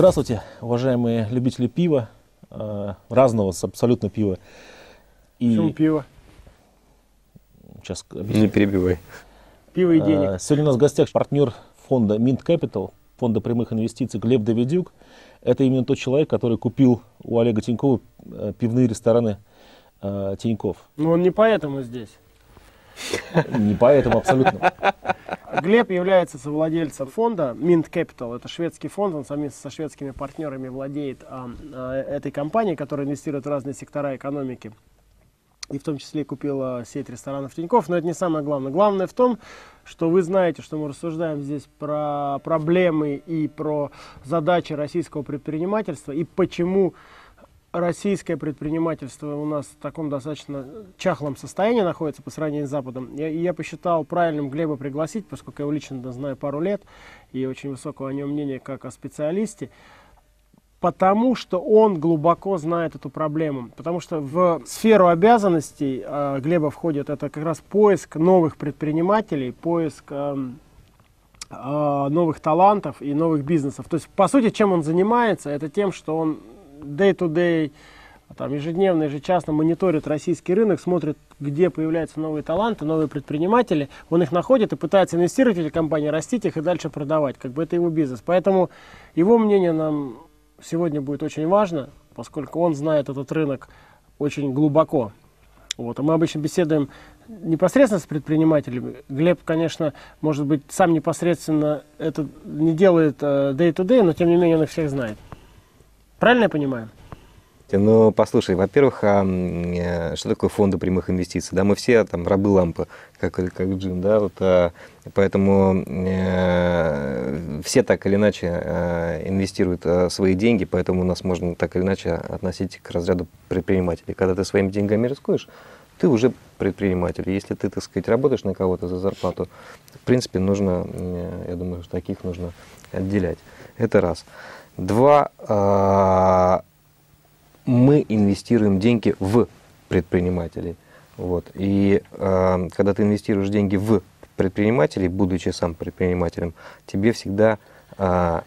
Здравствуйте, уважаемые любители пива, э, разного абсолютно пива. И... Почему пиво? Сейчас объясню. Не перебивай. Пиво и денег. Э, сегодня у нас в гостях партнер фонда Mint Capital, фонда прямых инвестиций Глеб Давидюк. Это именно тот человек, который купил у Олега Тинькова э, пивные рестораны Тиньков. Ну он не поэтому здесь. Не поэтому абсолютно. Глеб является совладельцем фонда Mint Capital. Это шведский фонд, он совместно со шведскими партнерами владеет а, а, этой компанией, которая инвестирует в разные сектора экономики. И в том числе купила сеть ресторанов Тиньков. Но это не самое главное. Главное в том, что вы знаете, что мы рассуждаем здесь про проблемы и про задачи российского предпринимательства и почему российское предпринимательство у нас в таком достаточно чахлом состоянии находится по сравнению с Западом. Я, я посчитал правильным Глеба пригласить, поскольку я его лично знаю пару лет и очень высокого о нем мнения как о специалисте, потому что он глубоко знает эту проблему. Потому что в сферу обязанностей э, Глеба входит это как раз поиск новых предпринимателей, поиск э, э, новых талантов и новых бизнесов. То есть, по сути, чем он занимается, это тем, что он day-to-day, там, ежедневно, ежечасно мониторит российский рынок, смотрит, где появляются новые таланты, новые предприниматели. Он их находит и пытается инвестировать в эти компании, растить их и дальше продавать. Как бы это его бизнес. Поэтому его мнение нам сегодня будет очень важно, поскольку он знает этот рынок очень глубоко. Вот. А мы обычно беседуем непосредственно с предпринимателями. Глеб, конечно, может быть, сам непосредственно это не делает э, day-to-day, но тем не менее он их всех знает. Правильно я понимаю? Ну, послушай, во-первых, а, э, что такое фонды прямых инвестиций? Да, мы все там рабы лампы, как, как Джин, да, вот, а, поэтому э, все так или иначе э, инвестируют э, свои деньги, поэтому нас можно так или иначе относить к разряду предпринимателей. Когда ты своими деньгами рискуешь, ты уже предприниматель. Если ты, так сказать, работаешь на кого-то за зарплату, в принципе, нужно, э, я думаю, таких нужно отделять. Это раз. Два, а, мы инвестируем деньги в предпринимателей. Вот. И э, когда ты инвестируешь деньги в предпринимателей, будучи сам предпринимателем, тебе всегда э,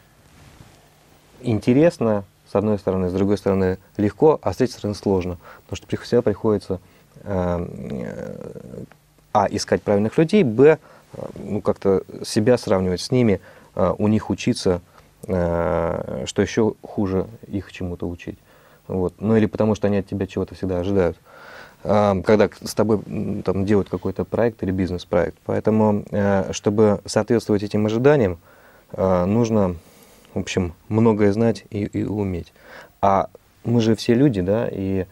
интересно, с одной стороны, с другой стороны легко, а с третьей стороны сложно. Потому что всегда приходится а, искать правильных людей, б, ну, как-то себя сравнивать с ними, у них учиться, что еще хуже их чему-то учить. Вот. Ну или потому, что они от тебя чего-то всегда ожидают. Когда с тобой там, делают какой-то проект или бизнес-проект. Поэтому, э, чтобы соответствовать этим ожиданиям, э, нужно, в общем, многое знать и, и уметь. А мы же все люди, да, и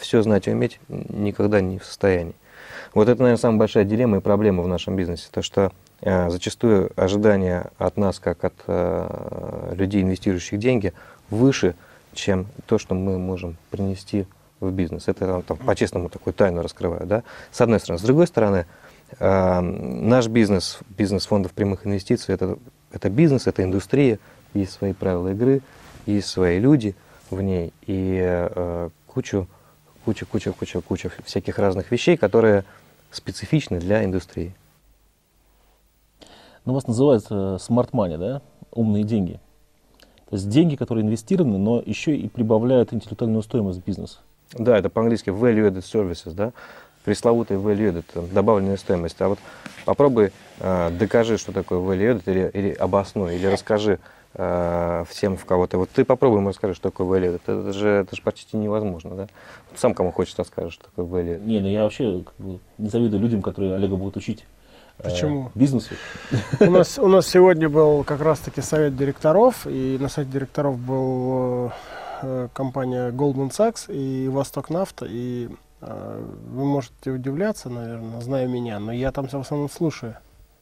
все знать и уметь никогда не в состоянии. Вот это, наверное, самая большая дилемма и проблема в нашем бизнесе. То, что Э, зачастую ожидания от нас, как от э, людей, инвестирующих деньги, выше, чем то, что мы можем принести в бизнес. Это там, по-честному такую тайну раскрываю. Да? С одной стороны. С другой стороны, э, наш бизнес, бизнес фондов прямых инвестиций, это, это бизнес, это индустрия, есть свои правила игры, есть свои люди в ней и э, кучу, куча, куча, куча, куча всяких разных вещей, которые специфичны для индустрии. Ну, вас называют э, smart money, да? Умные деньги. То есть деньги, которые инвестированы, но еще и прибавляют интеллектуальную стоимость бизнеса. Да, это по-английски value-added services, да? Пресловутый value-added, добавленная стоимость. А вот попробуй э, докажи, что такое value-added, или, или обоснуй, или расскажи э, всем, в кого-то. Вот ты попробуй ему расскажи, что такое value-added. Это же, это же почти невозможно, да? Сам кому хочешь расскажешь, что такое value-added. Не, ну я вообще как бы, не завидую людям, которые Олега будут учить. Почему? Э, бизнесу. У нас, у нас сегодня был как раз-таки совет директоров, и на совете директоров был э, компания Goldman Sachs и Восток Нафта, и э, вы можете удивляться, наверное, зная меня, но я там в основном слушаю.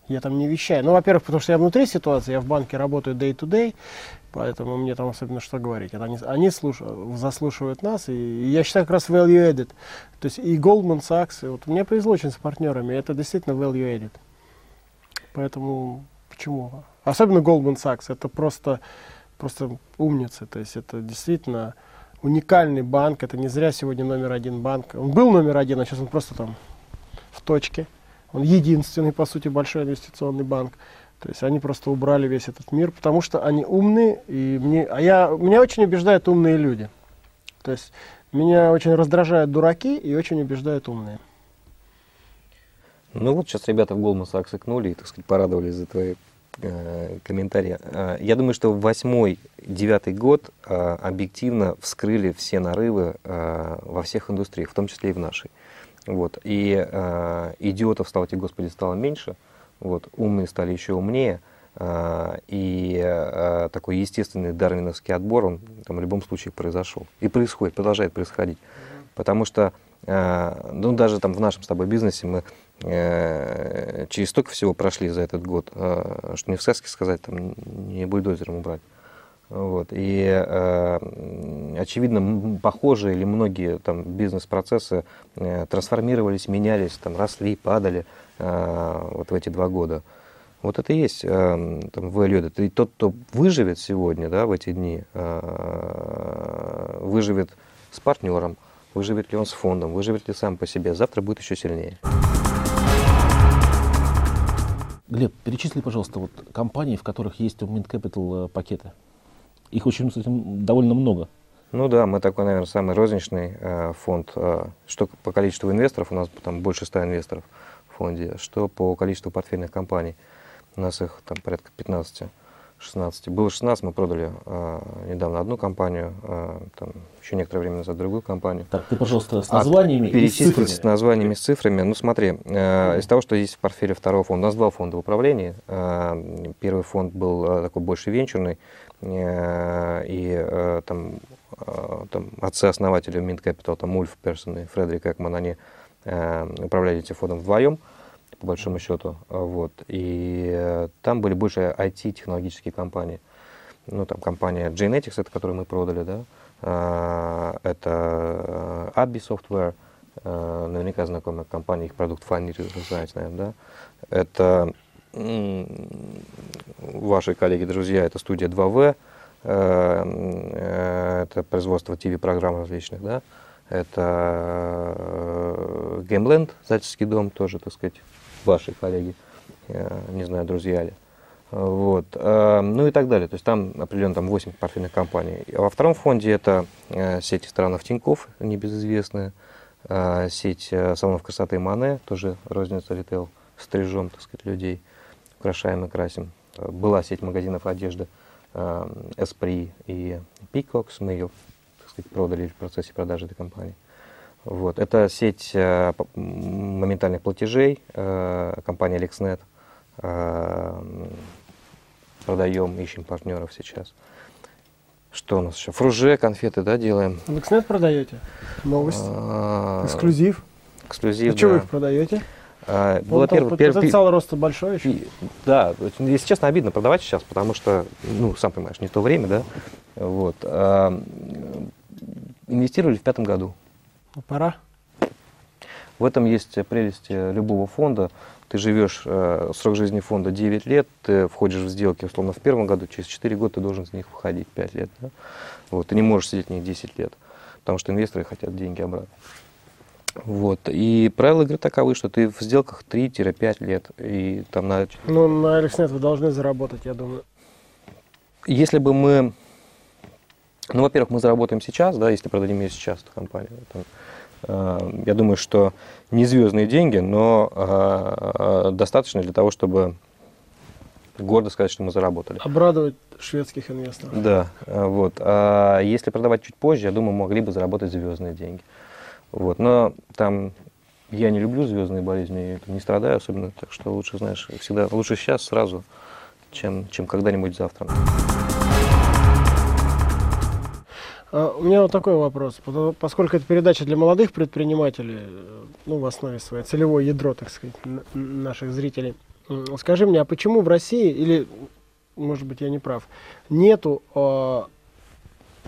Я там не вещаю. Ну, во-первых, потому что я внутри ситуации, я в банке работаю day-to-day, поэтому мне там особенно что говорить. Это они они слушают, заслушивают нас, и, и я считаю как раз value added. То есть и Goldman Sachs, и вот мне повезло очень с партнерами, это действительно value added. Поэтому почему? Особенно Goldman Sachs, это просто, просто умницы. То есть это действительно уникальный банк. Это не зря сегодня номер один банк. Он был номер один, а сейчас он просто там в точке. Он единственный, по сути, большой инвестиционный банк. То есть они просто убрали весь этот мир, потому что они умные, и мне, а я, меня очень убеждают умные люди. То есть меня очень раздражают дураки и очень убеждают умные. Ну вот сейчас ребята в Sachs икнули и, так сказать, порадовались за твои э, комментарии. Э, я думаю, что восьмой, девятый год э, объективно вскрыли все нарывы э, во всех индустриях, в том числе и в нашей. Вот. И э, идиотов, слава тебе, Господи, стало меньше, вот. умные стали еще умнее, э, и э, такой естественный дарвиновский отбор, он там, в любом случае произошел. И происходит, продолжает происходить. Потому что, э, ну, даже там в нашем с тобой бизнесе мы через столько всего прошли за этот год, э, что не в сказке сказать, там, не бульдозером убрать. Вот. И, э, очевидно, похожие или многие там, бизнес-процессы э, трансформировались, менялись, там, росли, падали э, вот в эти два года. Вот это и есть э, там, value added. И тот, кто выживет сегодня, да, в эти дни, э, выживет с партнером, выживет ли он с фондом, выживет ли сам по себе, завтра будет еще сильнее. Глеб, перечисли, пожалуйста, вот компании, в которых есть Mint Capital э, пакеты. Их очень, кстати, довольно много. Ну да, мы такой, наверное, самый розничный э, фонд. Э, что по количеству инвесторов, у нас там больше 100 инвесторов в фонде, что по количеству портфельных компаний. У нас их там порядка 15. 16. Было 16, мы продали э, недавно одну компанию, э, там, еще некоторое время назад другую компанию. Так, ты, пожалуйста, с названиями а, и с цифрами. с названиями, с цифрами. Ну, смотри, э, из того, что есть в портфеле второго фонда, у нас два фонда в управлении. Э, первый фонд был э, такой больше венчурный, э, и э, там, э, там отцы-основатели Capital, там Ульф Персон и Фредерик Экман, они э, управляли этим фондом вдвоем по большому счету. Вот. И э, там были больше IT-технологические компании. Ну, там компания Genetics, это которую мы продали, да. А, это э, Abby Software, э, наверняка знакомая компания, их продукт Finder, вы знаете, наверное, да. Это ваши коллеги, друзья, это студия 2В, это производство ТВ-программ различных, да. Это Gameland, зрительский дом, тоже, так сказать, ваши коллеги, не знаю, друзья ли. Вот. Э, ну и так далее. То есть там определенно там 8 портфельных компаний. А во втором фонде это э, сеть ресторанов Тинькофф, небезызвестная, э, сеть салонов красоты Мане, тоже розница ритейл, стрижем, так сказать, людей, украшаем и красим. Была сеть магазинов одежды Эспри и Peacocks, мы ее, так сказать, продали в процессе продажи этой компании. Вот. Это сеть э, моментальных платежей, э, компания LexNet. Э, продаем, ищем партнеров сейчас. Что у нас еще? Фруже, конфеты, да, делаем. LexNet продаете? Новость? А, эксклюзив? Эксклюзив, А что вы их продаете? А, было первый, первый, потенциал роста большой еще? Да, если честно, обидно продавать сейчас, потому что, ну, сам понимаешь, не то время, да. Вот. А, инвестировали в пятом году. Ну, пора. В этом есть прелесть любого фонда. Ты живешь, э, срок жизни фонда 9 лет, ты входишь в сделки, условно, в первом году, через 4 года ты должен из них выходить 5 лет. Да? Вот, ты не можешь сидеть в них 10 лет, потому что инвесторы хотят деньги обратно. Вот. И правила игры таковы, что ты в сделках 3-5 лет. И там на... Ну, на Алекснет вы должны заработать, я думаю. Если бы мы ну, во-первых, мы заработаем сейчас, да, если продадим ее сейчас, эту компанию. Там, э, я думаю, что не звездные деньги, но э, достаточно для того, чтобы гордо сказать, что мы заработали. Обрадовать шведских инвесторов. Да, э, вот. А если продавать чуть позже, я думаю, могли бы заработать звездные деньги. Вот. Но там я не люблю звездные болезни, не страдаю особенно, так что лучше, знаешь, всегда лучше сейчас сразу, чем, чем когда-нибудь завтра. У меня вот такой вопрос. Поскольку это передача для молодых предпринимателей, э, ну, в основе своей, целевое ядро, так сказать, наших зрителей, скажи мне, а почему в России, или, может быть, я не прав, нету а,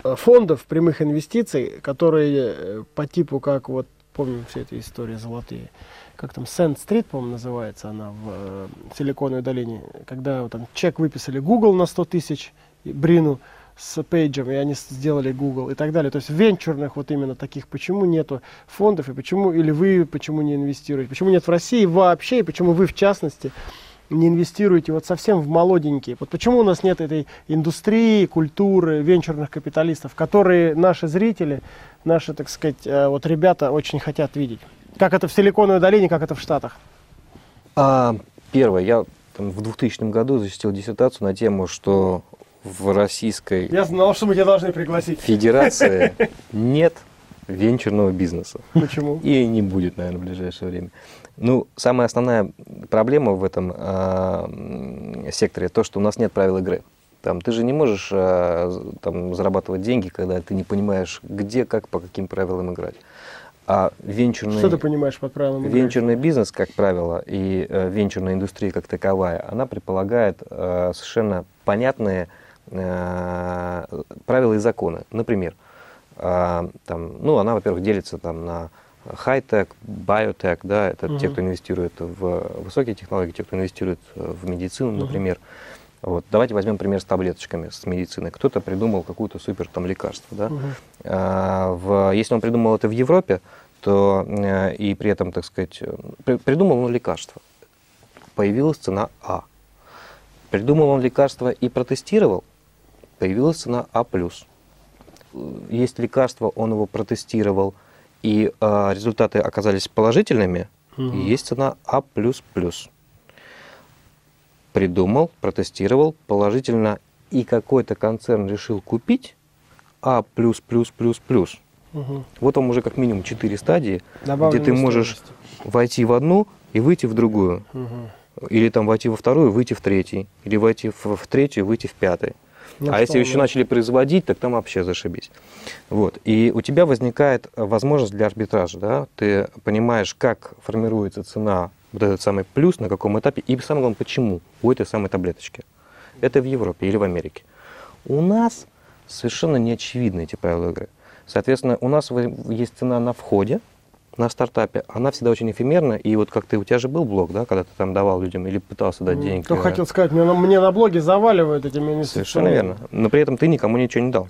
а, фондов прямых инвестиций, которые э, по типу, как вот, помним все эти истории золотые, как там, Сент-стрит, по-моему, называется она в э, Силиконовой долине, когда вот, там чек выписали Google на 100 тысяч, Брину, с пейджем, и они сделали Google и так далее. То есть венчурных вот именно таких, почему нету фондов, и почему, или вы почему не инвестируете, почему нет в России вообще, и почему вы в частности не инвестируете вот совсем в молоденькие? Вот почему у нас нет этой индустрии, культуры, венчурных капиталистов, которые наши зрители, наши, так сказать, э, вот ребята очень хотят видеть? Как это в Силиконовой долине, как это в Штатах? А, первое, я там, в 2000 году защитил диссертацию на тему, что в Российской Я знал, что мы тебя должны пригласить. Федерации нет венчурного бизнеса. Почему? И не будет, наверное, в ближайшее время. Ну, самая основная проблема в этом э, секторе то, что у нас нет правил игры. Там, ты же не можешь э, там, зарабатывать деньги, когда ты не понимаешь, где, как, по каким правилам играть. А венчурный, Что ты понимаешь под правилам игры? венчурный бизнес, как правило, и э, венчурная индустрия как таковая, она предполагает э, совершенно понятные правила и законы. Например, э, там, ну, она, во-первых, делится там, на хай-тек, биотек, да, это те, Мгм. кто инвестирует в высокие технологии, те, кто инвестирует в медицину, например. Вот. Давайте возьмем пример с таблеточками, с медициной. Кто-то придумал какую-то супер там лекарство, да. Мгм. А, в, если он придумал это в Европе, то э, и при этом, так сказать, э, при- придумал он лекарство, появилась цена А. Придумал он лекарство и протестировал, появилась цена А+. Э, Есть лекарство, он его протестировал, и а, результаты оказались положительными, и есть цена А++. Придумал, протестировал, положительно, и какой-то концерн решил купить А+++++. Мгм. Вот вам уже как минимум четыре стадии, Добавленная где ты можешь стоимость. войти в одну и выйти в другую. Мгм. Или там войти во вторую, выйти в третий. Или войти в, в третью, выйти в пятый. Ну, а если еще начали производить, так там вообще зашибись. Вот. И у тебя возникает э, возможность для арбитража. Да? Ты понимаешь, как формируется цена, вот этот самый плюс, на каком этапе, и самое главное, почему у этой самой таблеточки. Это в Европе или в Америке. У нас совершенно не очевидны эти правила игры. Соответственно, у нас есть цена на входе, на стартапе, она всегда очень эфемерна, и вот как ты, у тебя же был блог, да, когда ты там давал людям или пытался дать денег. Кто хотел сказать, мне, на- мне на блоге заваливают этими инвестициями. Совершенно верно. Но при этом ты никому ничего не дал.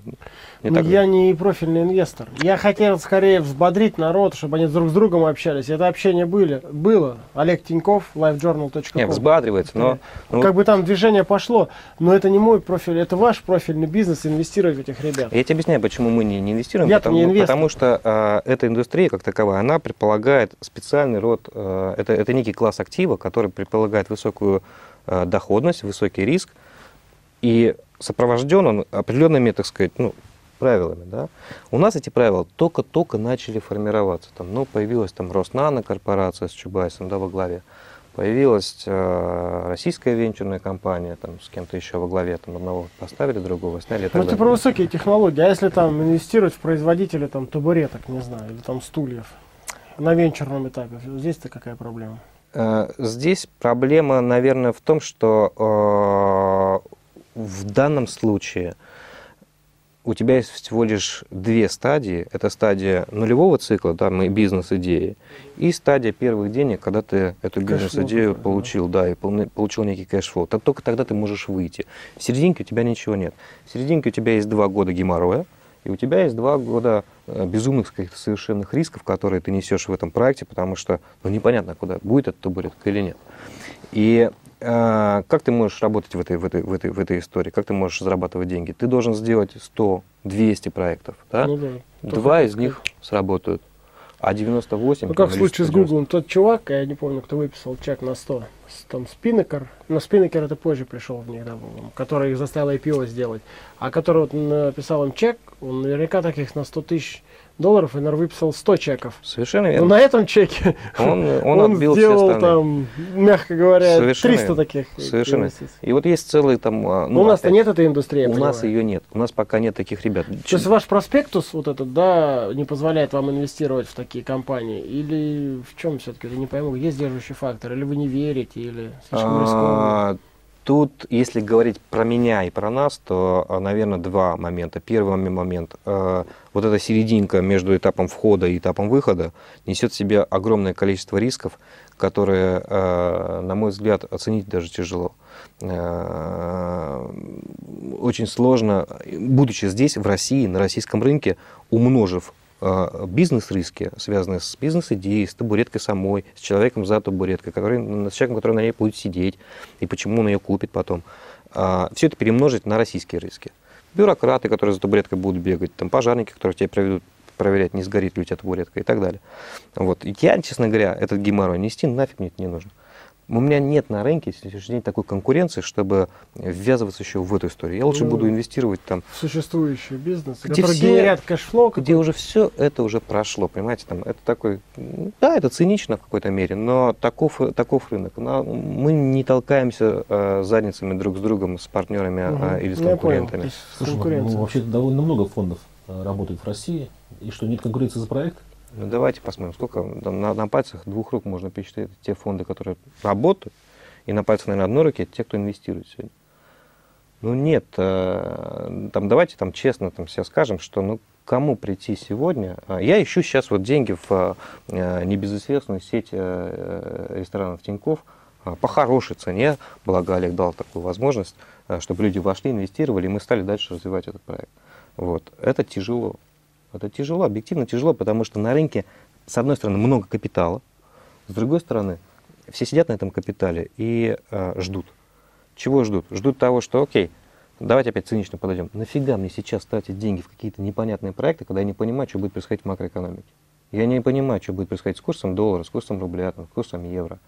Не Ну, так я не профильный инвестор. Я хотел скорее взбодрить народ, чтобы они друг с другом общались. Это общение были, было. Олег Тиньков, livejournal.com. Не, взбадривается, но... ну, как бы там движение пошло, но это не мой профиль, это ваш профильный бизнес инвестировать в этих ребят. Я тебе объясняю, почему мы не, не инвестируем. Я-то потому, не инвестор. потому что э, эта индустрия, как таковая, она предполагает специальный род, э, это, это некий класс актива, который предполагает высокую э, доходность, высокий риск, и сопровожден он определенными, так сказать, ну, правилами. Да? У нас эти правила только-только начали формироваться. Там, ну, появилась там Роснано корпорация с Чубайсом да, во главе. Появилась э, российская венчурная компания, там, с кем-то еще во главе, там, одного поставили, другого сняли. Ну, это про высокие технологии. А если там инвестировать в производителя там табуреток, не знаю, или там стульев на венчурном этапе, здесь-то какая проблема? Э, Здесь проблема, наверное, в том, что э, в данном случае у тебя есть всего лишь две стадии. Это стадия нулевого цикла, да, мы бизнес-идеи, и стадия первых денег, когда ты эту бизнес-идею получил, да, и полны- получил некий cash flow. Так только тогда ты можешь выйти. В серединке у тебя ничего нет. В серединке у тебя есть два года геморроя, и у тебя есть два года э, безумных каких-то совершенных рисков, которые ты несешь в этом проекте, потому что ну, непонятно, куда будет этот табуретка или нет. И как ты можешь работать в этой, в, этой, в, этой, в этой истории? Как ты можешь зарабатывать деньги? Ты должен сделать 100, 200 проектов, да? Ну да. Два из них сработают, а 98... Ну, как в случае с 190. Гуглом, тот чувак, я не помню, кто выписал чек на 100, с- там Спиннекер, но Спиннекер это позже пришел в них, да, который их заставил IPO сделать, а который вот написал им чек, он наверняка таких на 100 тысяч долларов, и, наверное, выписал 100 чеков. Совершенно Но верно. на этом чеке Он, он, он, отбил все сделал остальные. там, мягко говоря, Совершенно 300 верно. таких Совершенно. инвестиций. И вот есть целый там... а, Но у нас-то нет этой индустрии, У нас ее нет. У нас пока нет таких ребят. То есть ваш проспектус вот этот, да, не позволяет вам инвестировать в такие компании? Или в чем все-таки? Я не пойму, есть держащий фактор? Или вы не верите, или слишком рискованно? Тут, если говорить про меня и про нас, то, наверное, два момента. Первый момент. э, Вот эта серединка между этапом входа и этапом выхода несет в себе огромное количество рисков, которые, э, на мой взгляд, оценить даже тяжело. Э, Очень сложно, будучи здесь, в России, на российском рынке, умножив э, бизнес-риски, связанные с бизнес-идеей, с табуреткой самой, с человеком за табуреткой, который, с человеком, который на ней будет сидеть, и почему он ее купит потом. А, все это перемножить на российские риски. Бюрократы, которые за табуреткой будут бегать, там, пожарники, которые тебя проведут проверять, не сгорит ли у тебя табуретка и так далее. Вот. Я, честно говоря, этот геморрой нести нафиг мне это не нужно. У меня нет на рынке сегодняшний день такой конкуренции, чтобы ввязываться еще в эту историю. Я лучше ну, буду инвестировать там... В существующий бизнес, где который все, генерят cash flow. Где уже все это уже прошло, понимаете? Там, это такой... Да, это цинично в какой-то мере, но таков, таков рынок. Но мы не толкаемся э, задницами друг с другом, с партнерами угу. э, или с конкурентами. Слушай, ну, вообще довольно много фондов э, работает в России. И что, нет конкуренции за проект? Ну давайте посмотрим, сколько на, на пальцах двух рук можно пересчитать те фонды, которые работают, и на пальцах, наверное, одной руки те, кто инвестирует сегодня. Ну нет, э, там давайте там честно там все скажем, что ну кому прийти сегодня? А, я ищу сейчас вот деньги в э, небезызвестную сеть э, ресторанов Тиньков по хорошей цене, благо Олег дал такую возможность, чтобы люди вошли, инвестировали, и мы стали дальше развивать этот проект. Вот. Это тяжело. Это тяжело, объективно тяжело, потому что на рынке, с одной стороны, много капитала, с другой стороны, все сидят на этом капитале и э, ждут. Чего ждут? Ждут того, что, окей, давайте опять цинично подойдем. Нафига мне сейчас тратить деньги в какие-то непонятные проекты, когда я не понимаю, что будет происходить в макроэкономике? Я не понимаю, что будет происходить с курсом доллара, с курсом рубля, с курсом евро.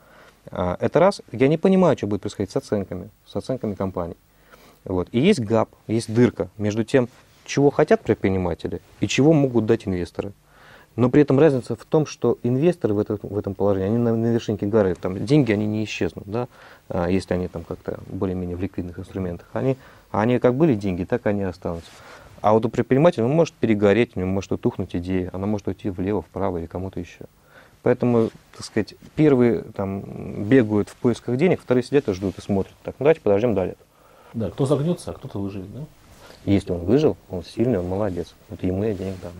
А, это раз. Я не понимаю, что будет происходить с оценками, с оценками компаний. Вот. И есть гап, есть дырка между тем, чего хотят предприниматели и чего могут дать инвесторы. Но при этом разница в том, что инвесторы в, это, в этом положении, они на, на вершинке горы, там деньги, они не исчезнут, да, а, если они там как-то более-менее в ликвидных инструментах. Они, они как были деньги, так они останутся. А вот у предпринимателя, он может перегореть, у него может утухнуть идея, она может уйти влево, вправо или кому-то еще. Поэтому, так сказать, первые там бегают в поисках денег, вторые сидят и ждут и смотрят. Так, ну давайте подождем далее. Да, кто загнется, а кто-то выживет, да? Если он выжил, он сильный, он молодец. Вот ему я денег дам.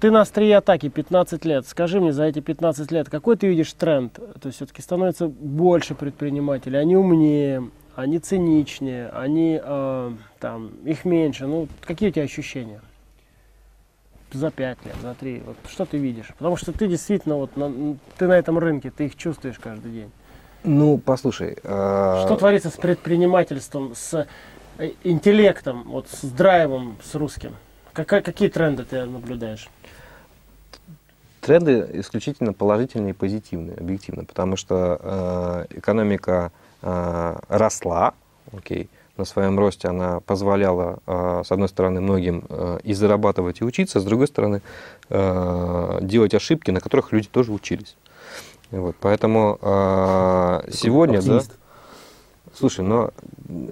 Ты на острие атаки 15 лет. Скажи мне, за эти 15 лет, какой ты видишь тренд? То есть все-таки становится больше предпринимателей, они умнее, они циничнее, они э, там, их меньше. Ну, какие у тебя ощущения? За 5 лет, за 3. Вот что ты видишь? Потому что ты действительно, вот, на, ты на этом рынке, ты их чувствуешь каждый день. Ну, послушай. Э... Что творится с предпринимательством, с э, интеллектом, вот с драйвом, с русским? Как, какие тренды ты наблюдаешь? Тренды исключительно положительные и позитивные, объективно, потому что э, экономика э, росла, окей, на своем росте она позволяла, э, с одной стороны, многим э, и зарабатывать, и учиться, с другой стороны, э, делать ошибки, на которых люди тоже учились. Вот, поэтому э, сегодня, оптимист. да. Слушай, но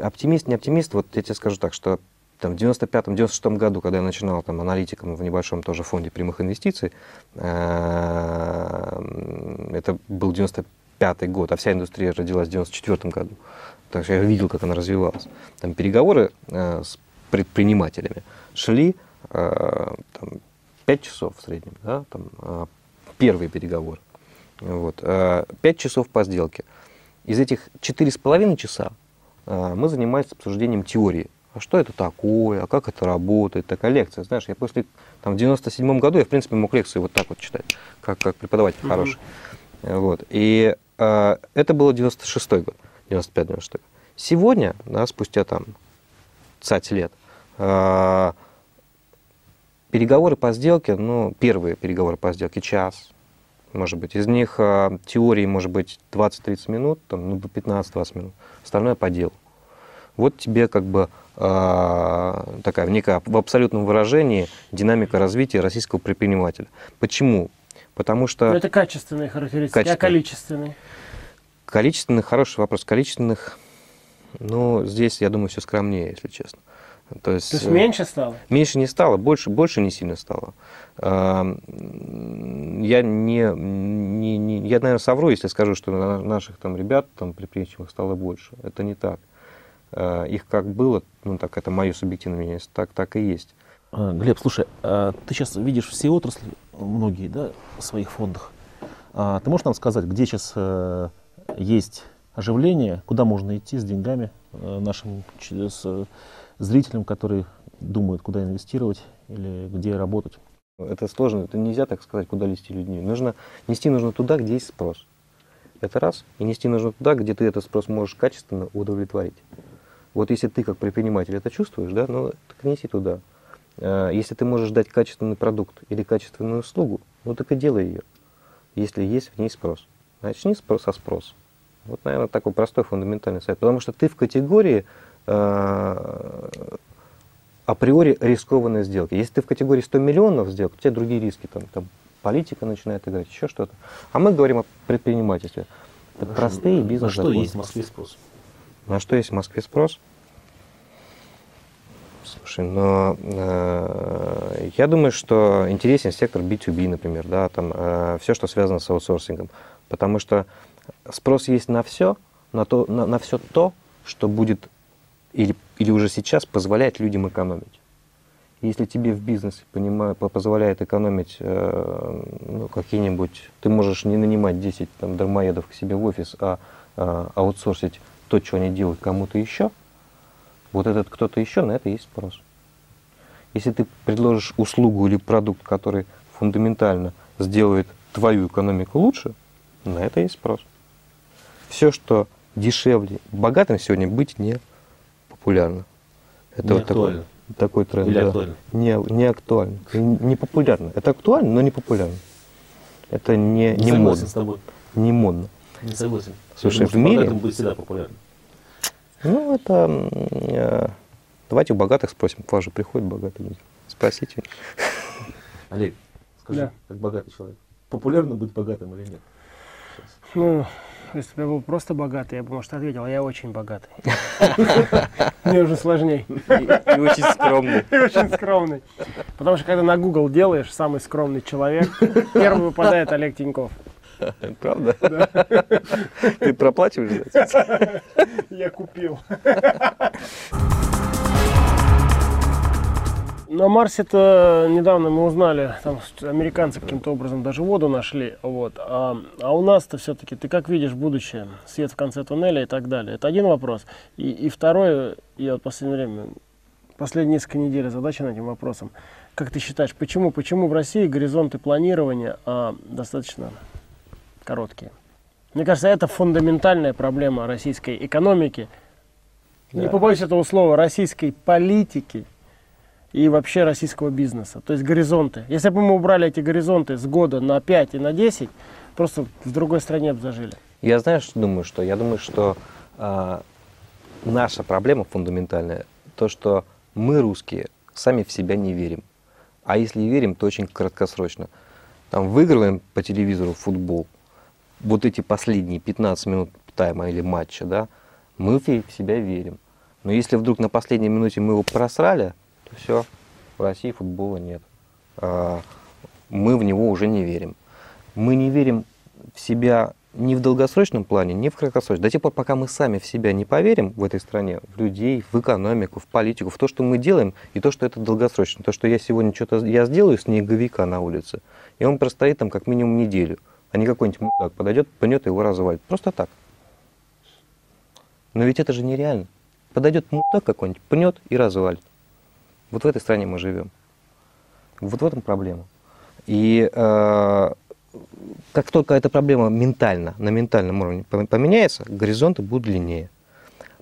оптимист, не оптимист, вот я тебе скажу так, что там, в 95-96 году, когда я начинал там, аналитиком в небольшом тоже фонде прямых инвестиций, э, это был 95 год, а вся индустрия родилась в 94 году. Так что я видел, как она развивалась. Там переговоры э, с предпринимателями шли там, 5 часов в среднем, да, там, первые переговоры. Вот. 5 э, часов по сделке. Из этих 4,5 часа э, мы занимались обсуждением теории. А что это такое, а как это работает, такая лекция. Знаешь, я после, там, в 97 году я, в принципе, мог лекции вот так вот читать, как, как преподаватель mm-hmm. хороший. Вот. И э, это было 96 год, 95-96 Сегодня, да, спустя там 20 лет, э, переговоры по сделке, ну, первые переговоры по сделке час, может быть. Из них э, теории может быть 20-30 минут, там, ну, 15-20 минут. Остальное по делу. Вот тебе как бы э, такая некая в абсолютном выражении динамика развития российского предпринимателя. Почему? Потому что... Но это качественные характеристики, качественные. а количественные? Количественных, хороший вопрос. Количественных, ну, здесь, я думаю, все скромнее, если честно. То есть, То есть меньше стало? Меньше не стало, больше, больше не сильно стало. Я не, не, не, я, наверное, совру, если скажу, что наших там ребят, там предприимчивых стало больше. Это не так. А, их как было, ну так это мое субъективное мнение, так, так и есть. А, Глеб, слушай, а ты сейчас видишь все отрасли, многие, да, в своих фондах. Ты можешь нам сказать, где сейчас э, есть оживление, куда можно идти с деньгами э, нашим с зрителям, которые думают, куда инвестировать или где работать. Это сложно, это нельзя так сказать, куда нести людьми. Нужно, нести нужно туда, где есть спрос. Это раз. И нести нужно туда, где ты этот спрос можешь качественно удовлетворить. Вот если ты как предприниматель это чувствуешь, да, ну так неси туда. А, если ты можешь дать качественный продукт или качественную услугу, ну так и делай ее, если есть в ней спрос. Начни со спроса. Вот, наверное, такой простой фундаментальный совет. Потому что ты в категории априори рискованной сделки. Если ты в категории 100 миллионов сделок, у тебя другие риски, там, там политика начинает играть, еще что-то. А мы говорим о предпринимательстве. Это Хорошо. простые бизнес На что есть в Москве спрос? На что есть в Москве спрос? Слушай, но э, я думаю, что интересен сектор B2B, например, да, там э, все, что связано с аутсорсингом, потому что спрос есть на все, на, то, на, на все то, что будет или, или уже сейчас позволяет людям экономить. Если тебе в бизнесе понимаю, позволяет экономить э, ну, какие-нибудь, ты можешь не нанимать 10 там, дармоедов к себе в офис, а э, аутсорсить то, что они делают кому-то еще, вот этот кто-то еще, на это есть спрос. Если ты предложишь услугу или продукт, который фундаментально сделает твою экономику лучше, на это есть спрос. Все, что дешевле, богатым сегодня быть не популярно. Это не вот актуально. такой, такой тренд. Или да. актуально? Не, не актуально. Не популярно. Это актуально, но не популярно. Это не, не, не модно. с тобой. Не модно. Не согласен. Слушай, в мире... будет всегда популярно. Ну, это... Э, давайте у богатых спросим. К вам же приходят богатые люди. Спросите. Олег, скажи, да. как богатый человек, популярно быть богатым или нет? Сейчас. Ну, если бы я был просто богатый, я бы, может, ответил, а я очень богатый. Мне уже сложнее. И очень скромный. И очень скромный. Потому что, когда на Google делаешь, самый скромный человек, первый выпадает Олег Тиньков. Правда? Да. Ты проплачиваешь Я купил. На Марсе-то недавно мы узнали, там американцы каким-то образом даже воду нашли, вот. А, а у нас-то все-таки, ты как видишь будущее, свет в конце туннеля и так далее. Это один вопрос. И, и второй, я вот в последнее время, последние несколько недель задача над этим вопросом. Как ты считаешь, почему, почему в России горизонты планирования а, достаточно короткие? Мне кажется, это фундаментальная проблема российской экономики. Да. Не побоюсь этого слова, российской политики и вообще российского бизнеса. То есть горизонты. Если бы мы убрали эти горизонты с года на 5 и на 10, просто в другой стране бы зажили. Я знаешь, думаю, что? Я думаю, что э, наша проблема фундаментальная, то, что мы, русские, сами в себя не верим. А если и верим, то очень краткосрочно. Там выигрываем по телевизору футбол, вот эти последние 15 минут тайма или матча, да, мы в себя верим. Но если вдруг на последней минуте мы его просрали, все, в России футбола нет. А, мы в него уже не верим. Мы не верим в себя ни в долгосрочном плане, ни в краткосрочном. До тех пор, пока мы сами в себя не поверим в этой стране, в людей, в экономику, в политику, в то, что мы делаем, и то, что это долгосрочно. То, что я сегодня что-то я сделаю снеговика на улице, и он простоит там как минимум неделю, а не какой-нибудь мудак подойдет, пнет и его развалит. Просто так. Но ведь это же нереально. Подойдет мудак какой-нибудь, пнет и развалит. Вот в этой стране мы живем. Вот в этом проблема. И э, как только эта проблема ментально, на ментальном уровне поменяется, горизонты будут длиннее.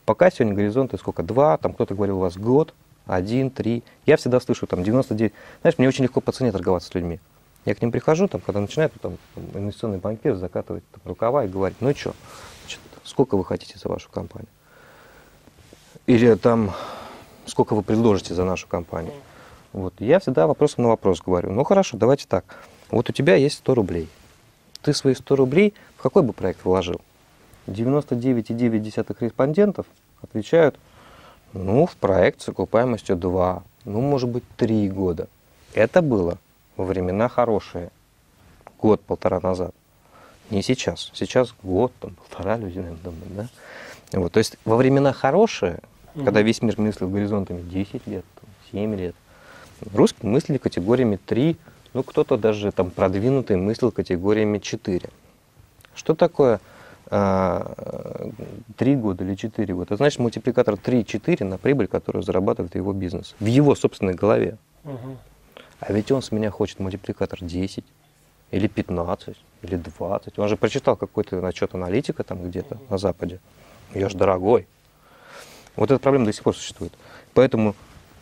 Пока сегодня горизонты сколько? Два, там кто-то говорил у вас год, один, три. Я всегда слышу там 99. Знаешь, мне очень легко по цене торговаться с людьми. Я к ним прихожу, там, когда начинают там, инвестиционный банкир закатывать там, рукава и говорить, ну что, сколько вы хотите за вашу компанию? Или там сколько вы предложите за нашу компанию. Вот. Я всегда вопросом на вопрос говорю, ну хорошо, давайте так, вот у тебя есть 100 рублей. Ты свои 100 рублей в какой бы проект вложил? 99,9 респондентов отвечают, ну, в проект с окупаемостью 2, ну, может быть, 3 года. Это было во времена хорошие, год-полтора назад. Не сейчас. Сейчас год, там, полтора люди, наверное, думают, да? Вот, то есть во времена хорошие угу. когда весь мир мыслил горизонтами 10 лет, 7 лет. Русские мыслили категориями 3, ну кто-то даже там продвинутый мыслил категориями 4. Что такое а, три года или четыре года. Значит, мультипликатор 3-4 на прибыль, которую зарабатывает его бизнес. В его собственной голове. Мгм. А ведь он с меня хочет мультипликатор 10 или 15 или 20. Он же прочитал какой-то отчет аналитика там где-то на Западе. Я же дорогой. Вот эта проблема до сих пор существует. Поэтому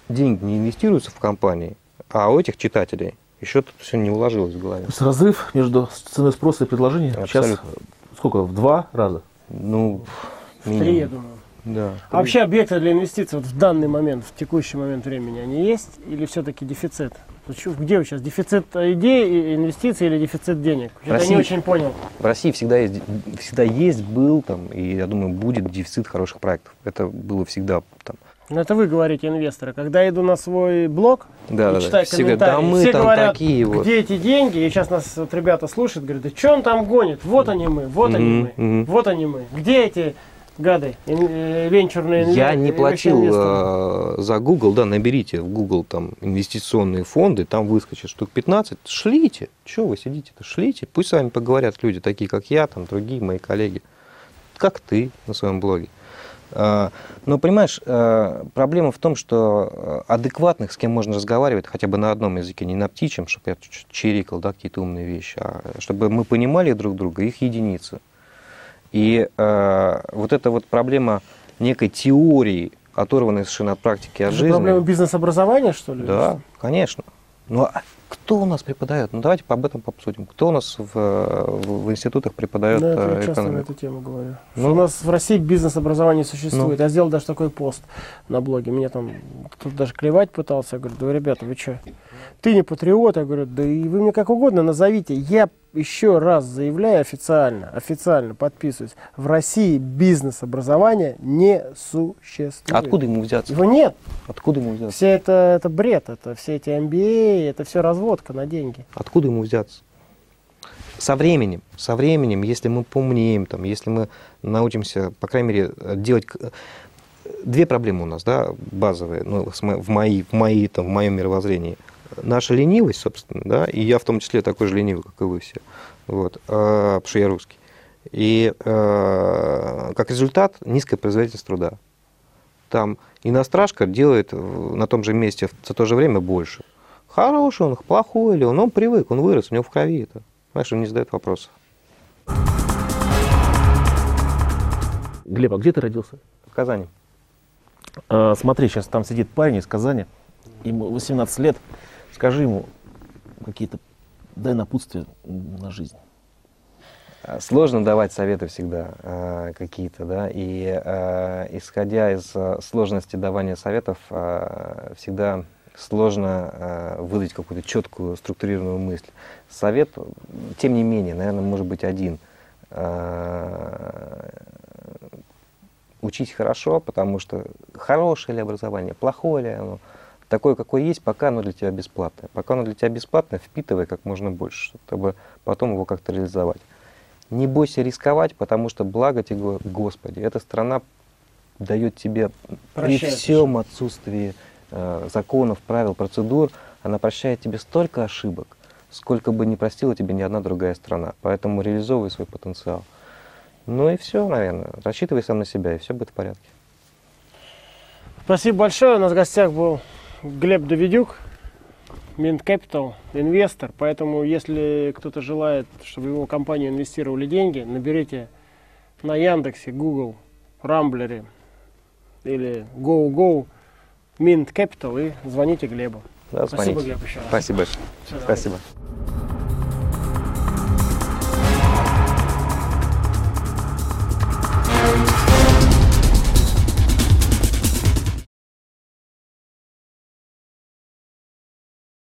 деньги не инвестируются в компании, а у этих читателей еще тут все не уложилось в голове. То есть разрыв между ценой спроса и предложением сейчас сколько? В два раза? Ну, Три, я думаю. Да. А вообще объекты для инвестиций вот в данный момент, в текущий момент времени, они есть или все-таки дефицит? Где вы сейчас? Дефицит идей, инвестиций или дефицит денег? Я не очень понял. В России всегда есть, всегда есть, был там, и я думаю, будет дефицит хороших проектов. Это было всегда там. Ну, это вы говорите, инвесторы. Когда я иду на свой блог Да, и да, да. читаю да комментарии, мы все там говорят, такие вот. где эти деньги? И сейчас нас вот ребята слушают, говорят, да что он там гонит? Вот они мы, вот они Мгм, мы, мгм. вот они мы. Где эти гады, э, венчурные Я не платил э, за Google, да, наберите в Google там инвестиционные фонды, там выскочит штук 15, шлите. Чего вы сидите-то, шлите. Пусть с вами поговорят люди, такие как я, там другие мои коллеги, как ты на своем блоге. А, Но понимаешь, э, проблема в том, что адекватных, с кем можно разговаривать, хотя бы на одном языке, не на птичьем, чтобы я чирикал, да, какие-то умные вещи, а чтобы мы понимали друг друга, их единицы. И э, вот эта вот проблема некой теории, оторванной совершенно от практики, от Это жизни. проблема бизнес-образования, что ли? Да, конечно. Ну, а кто у нас преподает? Ну, давайте об этом обсудим. Кто у нас в, в- в институтах преподает Да, э, это я часто на экономику? эту тему говорю. Ну. У нас в России бизнес-образование Ну. существует. Я сделал даже такой пост на блоге. Меня там тут даже клевать пытался. Я говорю, да, ребята, вы что? Ты не патриот? Я говорю, да и вы мне как угодно назовите. Я еще раз заявляю официально, официально подписываюсь. В России бизнес-образование не существует. Откуда ему взяться? Его нет. Откуда ему взяться? Все это, это бред. Это все эти MBA, это все разводка на деньги. Откуда ему взяться? Со временем, со временем, если мы поумнеем, там, если мы научимся, по крайней мере, делать... Две проблемы у нас, да, базовые, ну, в, мои, в, мои, там, в моем мировоззрении. Наша ленивость, собственно, да, и я в том числе такой же ленивый, как и вы все, вот, а, потому что я русский. И э, как результат низкая производительность труда. Там иностражка делает на том же месте за то же время больше. Хороший он, плохой ли он, он привык, он вырос, у него в крови это. Знаешь, он не задает вопросов. Глеб, а где ты родился? В Казани. А, смотри, сейчас там сидит парень из Казани, ему 18 лет. Скажи ему какие-то, дай напутствия на жизнь. А, Сложно давать советы всегда э, какие-то, да, и э, исходя из сложности давания советов, всегда сложно выдать какую-то четкую структурированную мысль. Совет, тем не менее, наверное, может быть один. Учись хорошо, потому что хорошее ли образование, плохое ли оно, такое, какое есть, пока оно для тебя бесплатное. Пока оно для тебя бесплатное, впитывай как можно больше, чтобы потом его как-то реализовать. Не бойся рисковать, потому что благо тебе, Го- Господи, эта страна дает тебе при Прощает всем отсутствии э, законов, правил, процедур, она прощает тебе столько ошибок, сколько бы не простила тебе ни одна другая страна. Поэтому реализовывай свой потенциал. Ну и все, наверное. Рассчитывай сам на себя, и все будет в порядке. Спасибо большое. У нас в гостях был Глеб Давидюк, Mint Capital, инвестор. Поэтому, если кто-то желает, чтобы его компанию инвестировали деньги, наберите на Яндексе, Google, Рамблере или GoGo Mint Capital и звоните Глебу. Да, Спасибо, звоните. Глеб, еще раз. Спасибо доброго. Спасибо.